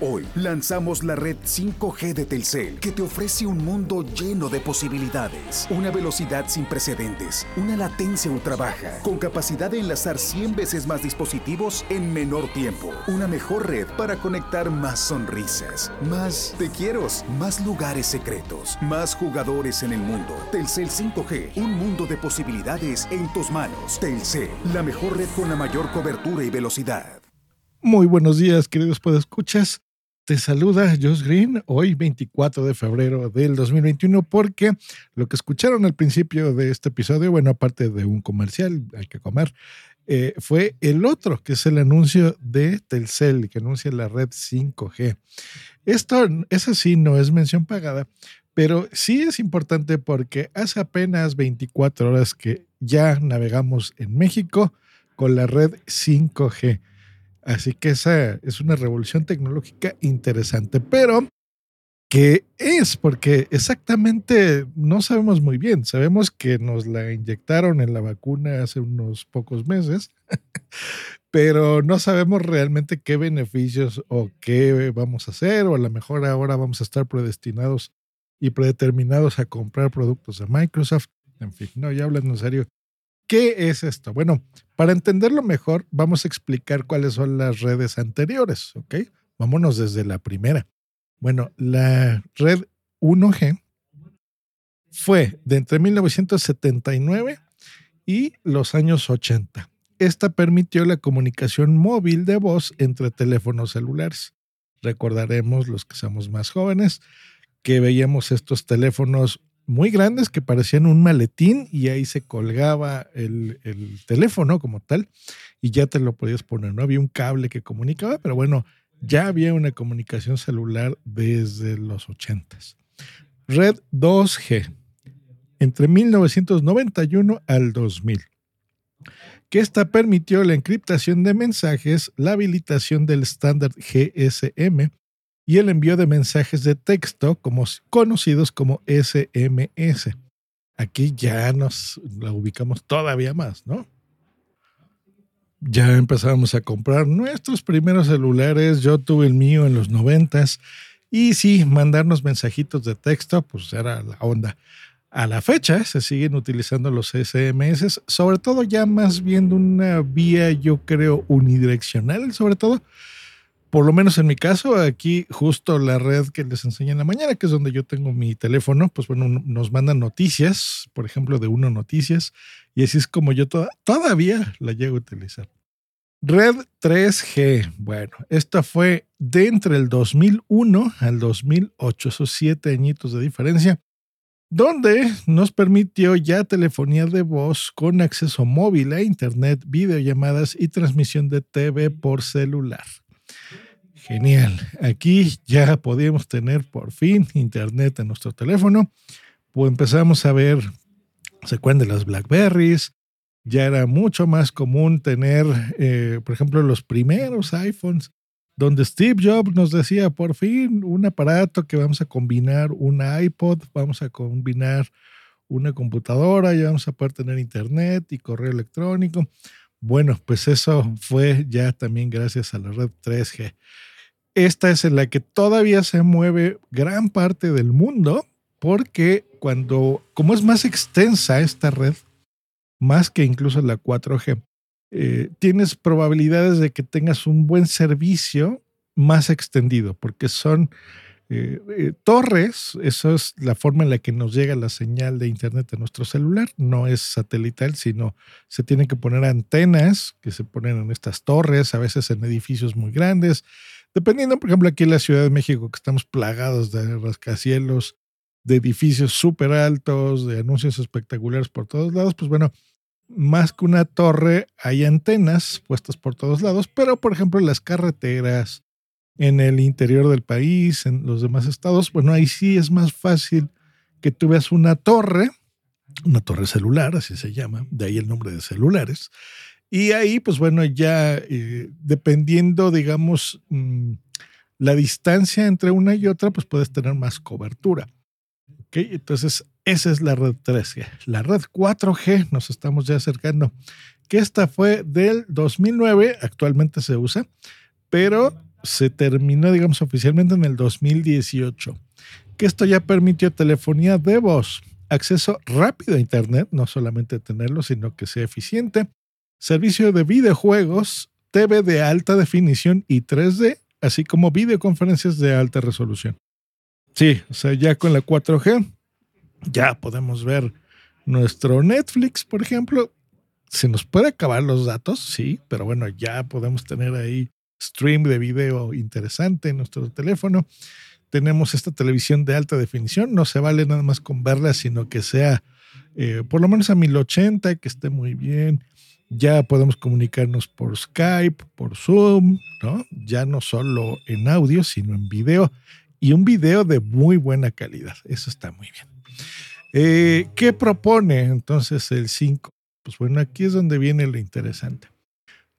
Hoy lanzamos la red 5G de Telcel que te ofrece un mundo lleno de posibilidades, una velocidad sin precedentes, una latencia ultra baja, con capacidad de enlazar 100 veces más dispositivos en menor tiempo, una mejor red para conectar más sonrisas, más te quiero, más lugares secretos, más jugadores en el mundo. Telcel 5G, un mundo de posibilidades en tus manos. Telcel, la mejor red con la mayor cobertura y velocidad. Muy buenos días, queridos podescuchas. Te saluda Josh Green hoy 24 de febrero del 2021 porque lo que escucharon al principio de este episodio, bueno, aparte de un comercial, hay que comer, eh, fue el otro, que es el anuncio de Telcel, que anuncia la red 5G. Esto, es así, no es mención pagada, pero sí es importante porque hace apenas 24 horas que ya navegamos en México con la red 5G. Así que esa es una revolución tecnológica interesante, pero ¿qué es? Porque exactamente no sabemos muy bien. Sabemos que nos la inyectaron en la vacuna hace unos pocos meses, pero no sabemos realmente qué beneficios o qué vamos a hacer, o a lo mejor ahora vamos a estar predestinados y predeterminados a comprar productos de Microsoft. En fin, no, ya hablando en serio, ¿Qué es esto? Bueno, para entenderlo mejor, vamos a explicar cuáles son las redes anteriores, ¿ok? Vámonos desde la primera. Bueno, la red 1G fue de entre 1979 y los años 80. Esta permitió la comunicación móvil de voz entre teléfonos celulares. Recordaremos los que somos más jóvenes que veíamos estos teléfonos muy grandes que parecían un maletín y ahí se colgaba el, teléfono como tal y ya te lo podías poner. No había un cable que comunicaba, pero bueno, ya había una comunicación celular desde los 80. Red 2G, entre 1991 al 2000 que esta permitió la encriptación de mensajes, la habilitación del estándar GSM y el envío de mensajes de texto como, conocidos como SMS. Aquí ya nos la ubicamos todavía más, ¿no? Ya empezamos a comprar nuestros primeros celulares. Yo tuve el mío en los noventas. Y sí, mandarnos mensajitos de texto, pues era la onda. A la fecha se siguen utilizando los SMS, sobre todo ya más bien de una vía, yo creo, unidireccional, sobre todo por lo menos en mi caso, aquí justo la red que les enseñé en la mañana, que es donde yo tengo mi teléfono, pues bueno, nos mandan noticias, por ejemplo, de Uno Noticias, y así es como yo todavía la llego a utilizar. Red 3G, bueno, esta fue de entre el 2001 al 2008, esos siete añitos de diferencia, donde nos permitió ya telefonía de voz con acceso móvil a Internet, videollamadas y transmisión de TV por celular. Genial. Aquí ya podíamos tener por fin internet en nuestro teléfono. Pues empezamos a ver, se de las Blackberries. Ya era mucho más común tener, eh, por ejemplo, los primeros iPhones, donde Steve Jobs nos decía, por fin, un aparato que vamos a combinar un iPod, vamos a combinar una computadora, ya vamos a poder tener internet y correo electrónico. Bueno, pues eso fue ya también gracias a la red 3G. Esta es en la que todavía se mueve gran parte del mundo porque cuando, como es más extensa esta red, más que incluso la 4G, eh, tienes probabilidades de que tengas un buen servicio más extendido, porque son eh, eh, torres, eso es la forma en la que nos llega la señal de Internet a nuestro celular, no es satelital, sino se tienen que poner antenas que se ponen en estas torres, a veces en edificios muy grandes, dependiendo, por ejemplo, aquí en la Ciudad de México, que estamos plagados de rascacielos, de edificios súper altos, de anuncios espectaculares por todos lados, pues bueno, más que una torre, hay antenas puestas por todos lados, pero por ejemplo las carreteras, en el interior del país, en los demás estados, bueno, ahí sí es más fácil que tú veas una torre, una torre celular, así se llama, de ahí el nombre de celulares. Y ahí, pues bueno, ya eh, dependiendo, digamos, mm, la distancia entre una y otra, pues puedes tener más cobertura. Entonces, esa es la red 3G. La red 4G nos estamos ya acercando, que esta fue del 2009, actualmente se usa, pero se terminó, digamos, oficialmente en el 2018. Que esto ya permitió telefonía de voz, acceso rápido a Internet, no solamente tenerlo, sino que sea eficiente, servicio de videojuegos, TV de alta definición y 3D, así como videoconferencias de alta resolución. Sí, o sea, ya con la 4G ya podemos ver nuestro Netflix, por ejemplo. Se nos puede acabar los datos, sí, pero bueno, ya podemos tener ahí stream de video interesante en nuestro teléfono. Tenemos esta televisión de alta definición, no se vale nada más con verla, sino que sea eh, por lo menos a 1080, que esté muy bien. Ya podemos comunicarnos por Skype, por Zoom, ¿no? Ya no solo en audio, sino en video. Y un video de muy buena calidad. Eso está muy bien. Eh, ¿Qué propone entonces el 5? Pues bueno, aquí es donde viene lo interesante.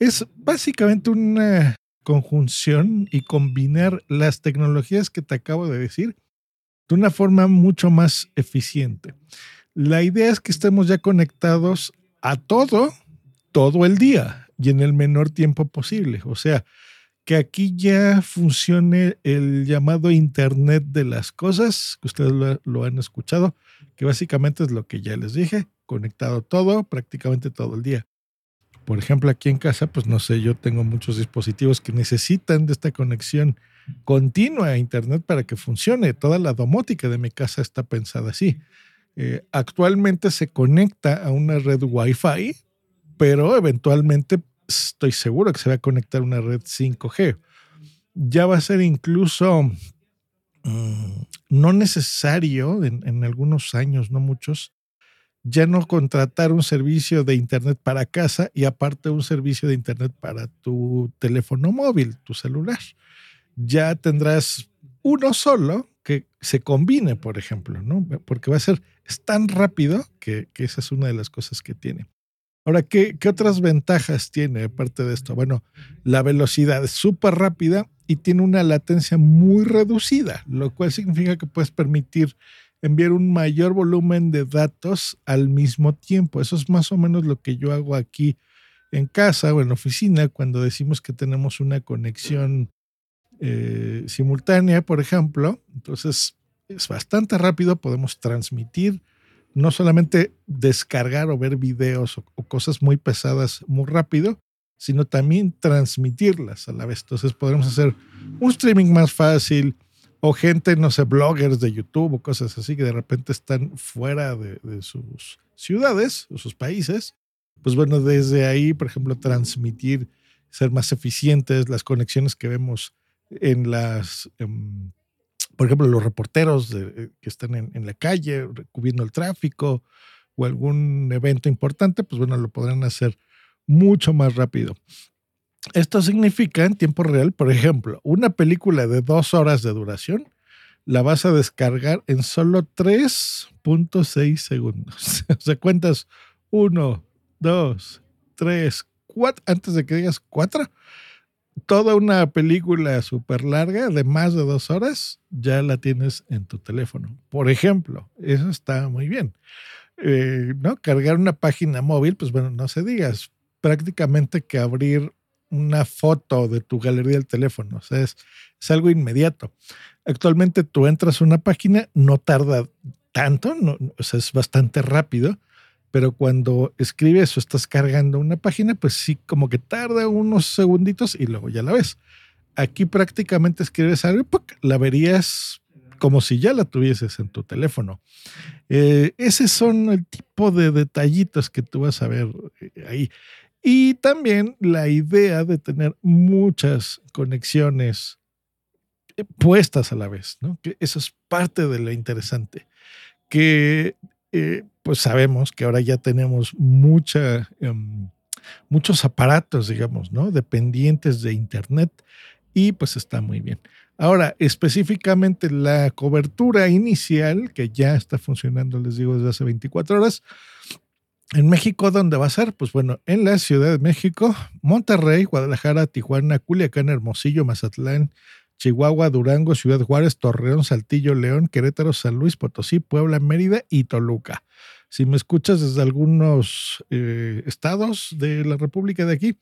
Es básicamente una conjunción y combinar las tecnologías que te acabo de decir de una forma mucho más eficiente. La idea es que estemos ya conectados a todo, todo el día y en el menor tiempo posible. O sea, que aquí ya funcione el llamado Internet de las Cosas, que ustedes lo, han escuchado, que básicamente es lo que ya les dije, conectado todo, prácticamente todo el día. Por ejemplo, aquí en casa, pues no sé, yo tengo muchos dispositivos que necesitan de esta conexión continua a Internet para que funcione. Toda la domótica de mi casa está pensada así. Eh, actualmente se conecta a una red Wi-Fi, pero eventualmente estoy seguro que se va a conectar a una red 5G. Ya va a ser incluso mm, no necesario en, en, algunos años, no muchos, ya no contratar un servicio de Internet para casa y aparte un servicio de Internet para tu teléfono móvil, tu celular. Ya tendrás uno solo que se combine, por ejemplo, ¿no? Porque va a ser es tan rápido que, esa es una de las cosas que tiene. Ahora, ¿qué, ¿qué, otras ventajas tiene aparte de esto? Bueno, la velocidad es súper rápida y tiene una latencia muy reducida, lo cual significa que puedes permitir enviar un mayor volumen de datos al mismo tiempo. Eso es más o menos lo que yo hago aquí en casa o en la oficina cuando decimos que tenemos una conexión eh, simultánea, por ejemplo. Entonces, es bastante rápido, podemos transmitir, no solamente descargar o ver videos o, o cosas muy pesadas muy rápido, sino también transmitirlas a la vez. Entonces podremos hacer un streaming más fácil, o gente, no sé, bloggers de YouTube o cosas así que de repente están fuera de, sus ciudades o sus países, pues bueno, desde ahí, por ejemplo, transmitir, ser más eficientes, las conexiones que vemos en las, en, por ejemplo, los reporteros eh, que están en, en, la calle cubriendo el tráfico o algún evento importante, pues bueno, lo podrán hacer mucho más rápido. Esto significa en tiempo real, por ejemplo, una película de dos horas de duración la vas a descargar en solo 3.6 segundos. o sea, cuentas uno, dos, tres, cuatro, antes de que digas cuatro, toda una película súper larga de más de dos horas ya la tienes en tu teléfono. Por ejemplo, eso está muy bien. Eh, ¿no? Cargar una página móvil, pues bueno, no se digas, prácticamente que abrir una foto de tu galería del teléfono. O sea, es, es algo inmediato. Actualmente tú entras a una página, no tarda tanto, no, o sea, es bastante rápido, pero cuando escribes o estás cargando una página, pues sí, como que tarda unos segunditos y luego ya la ves. Aquí prácticamente escribes algo, la verías como si ya la tuvieses en tu teléfono. Eh, ese son el tipo de detallitos que tú vas a ver eh, ahí. Y también la idea de tener muchas conexiones eh, puestas a la vez, ¿no? Que eso es parte de lo interesante. Que eh, pues sabemos que ahora ya tenemos mucha, em, muchos aparatos, digamos, ¿no? Dependientes de Internet y pues está muy bien. Ahora, específicamente la cobertura inicial, que ya está funcionando, les digo, desde hace 24 horas, en México, ¿dónde va a ser? Pues bueno, en la Ciudad de México, Monterrey, Guadalajara, Tijuana, Culiacán, Hermosillo, Mazatlán, Chihuahua, Durango, Ciudad Juárez, Torreón, Saltillo, León, Querétaro, San Luis, Potosí, Puebla, Mérida y Toluca. Si me escuchas desde algunos eh, estados de la República de aquí,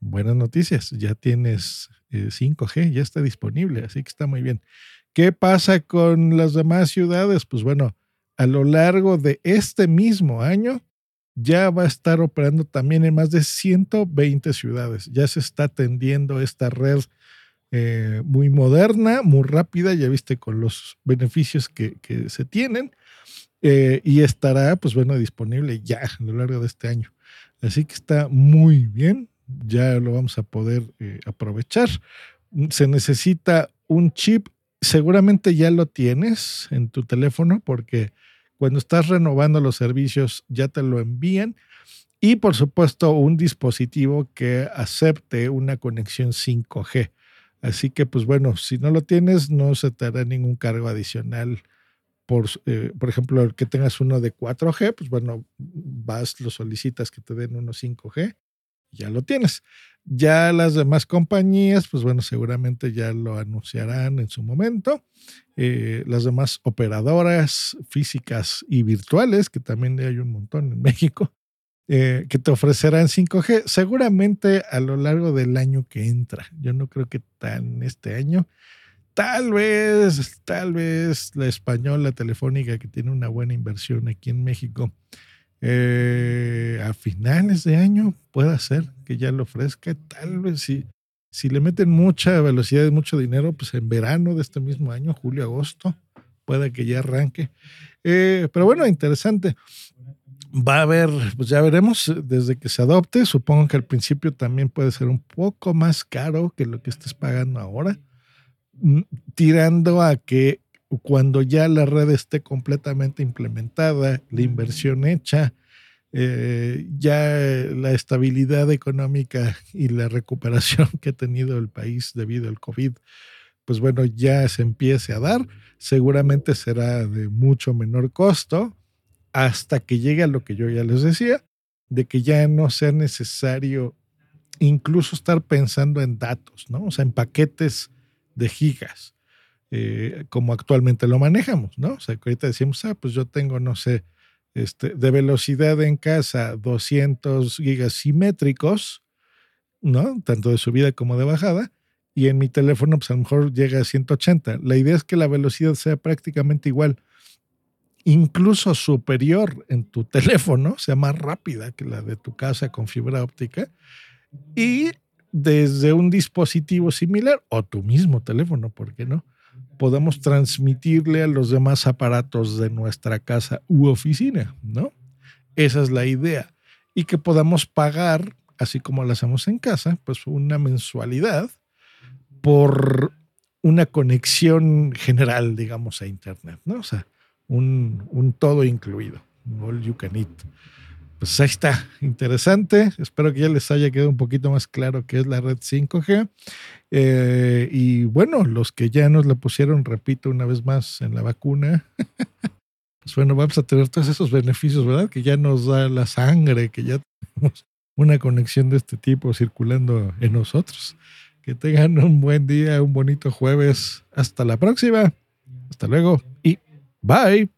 buenas noticias, ya tienes 5G, eh, ya está disponible, así que está muy bien. ¿Qué pasa con las demás ciudades? Pues bueno, a lo largo de este mismo año, ya va a estar operando también en más de 120 ciudades. Ya se está atendiendo esta red eh, muy moderna, muy rápida, ya viste con los beneficios que, se tienen, eh, y estará, pues bueno, disponible ya a lo largo de este año. Así que está muy bien, ya lo vamos a poder eh, aprovechar. Se necesita un chip, seguramente ya lo tienes en tu teléfono porque cuando estás renovando los servicios, ya te lo envían. Y por supuesto, un dispositivo que acepte una conexión 5G. Así que, pues bueno, si no lo tienes, no se te hará ningún cargo adicional. Por, eh, por ejemplo, que tengas uno de 4G, pues bueno, vas, lo solicitas que te den uno 5G, ya lo tienes. Ya las demás compañías, pues bueno, seguramente ya lo anunciarán en su momento. Eh, las demás operadoras físicas y virtuales, que también hay un montón en México, eh, que te ofrecerán 5G, seguramente a lo largo del año que entra. Yo no creo que tan este año. Tal vez, tal vez la española telefónica que tiene una buena inversión aquí en México eh, a finales de año pueda ser que ya lo ofrezca. Tal vez si, si le meten mucha velocidad y mucho dinero, pues en verano de este mismo año, julio, agosto, pueda que ya arranque. Eh, pero bueno, interesante. Va a haber, pues ya veremos desde que se adopte. Supongo que al principio también puede ser un poco más caro que lo que estés pagando ahora, mm, tirando a que cuando ya la red esté completamente implementada, la inversión hecha, eh, ya la estabilidad económica y la recuperación que ha tenido el país debido al COVID, pues bueno, ya se empiece a dar, seguramente será de mucho menor costo hasta que llegue a lo que yo ya les decía, de que ya no sea necesario incluso estar pensando en datos, ¿no? O sea, en paquetes de gigas eh, como actualmente lo manejamos, ¿no? O sea, que ahorita decimos, ah, pues yo tengo, no sé, este, de velocidad en casa 200 gigas simétricos, ¿no? Tanto de subida como de bajada, y en mi teléfono, pues a lo mejor llega a 180. La idea es que la velocidad sea prácticamente igual, incluso superior en tu teléfono, sea más rápida que la de tu casa con fibra óptica, y desde un dispositivo similar o tu mismo teléfono, ¿por qué no? Podemos transmitirle a los demás aparatos de nuestra casa u oficina, ¿no? Esa es la idea. Y que podamos pagar, así como lo hacemos en casa, pues una mensualidad por una conexión general, digamos, a Internet, ¿no? O sea, un, un todo incluido, all you can eat pues ahí está, interesante. Espero que ya les haya quedado un poquito más claro qué es la red 5G. Eh, y bueno, los que ya nos la pusieron, repito una vez más, en la vacuna, pues bueno, vamos a tener todos esos beneficios, ¿verdad? Que ya nos da la sangre, que ya tenemos una conexión de este tipo circulando en nosotros. Que tengan un buen día, un bonito jueves. Hasta la próxima. Hasta luego y bye.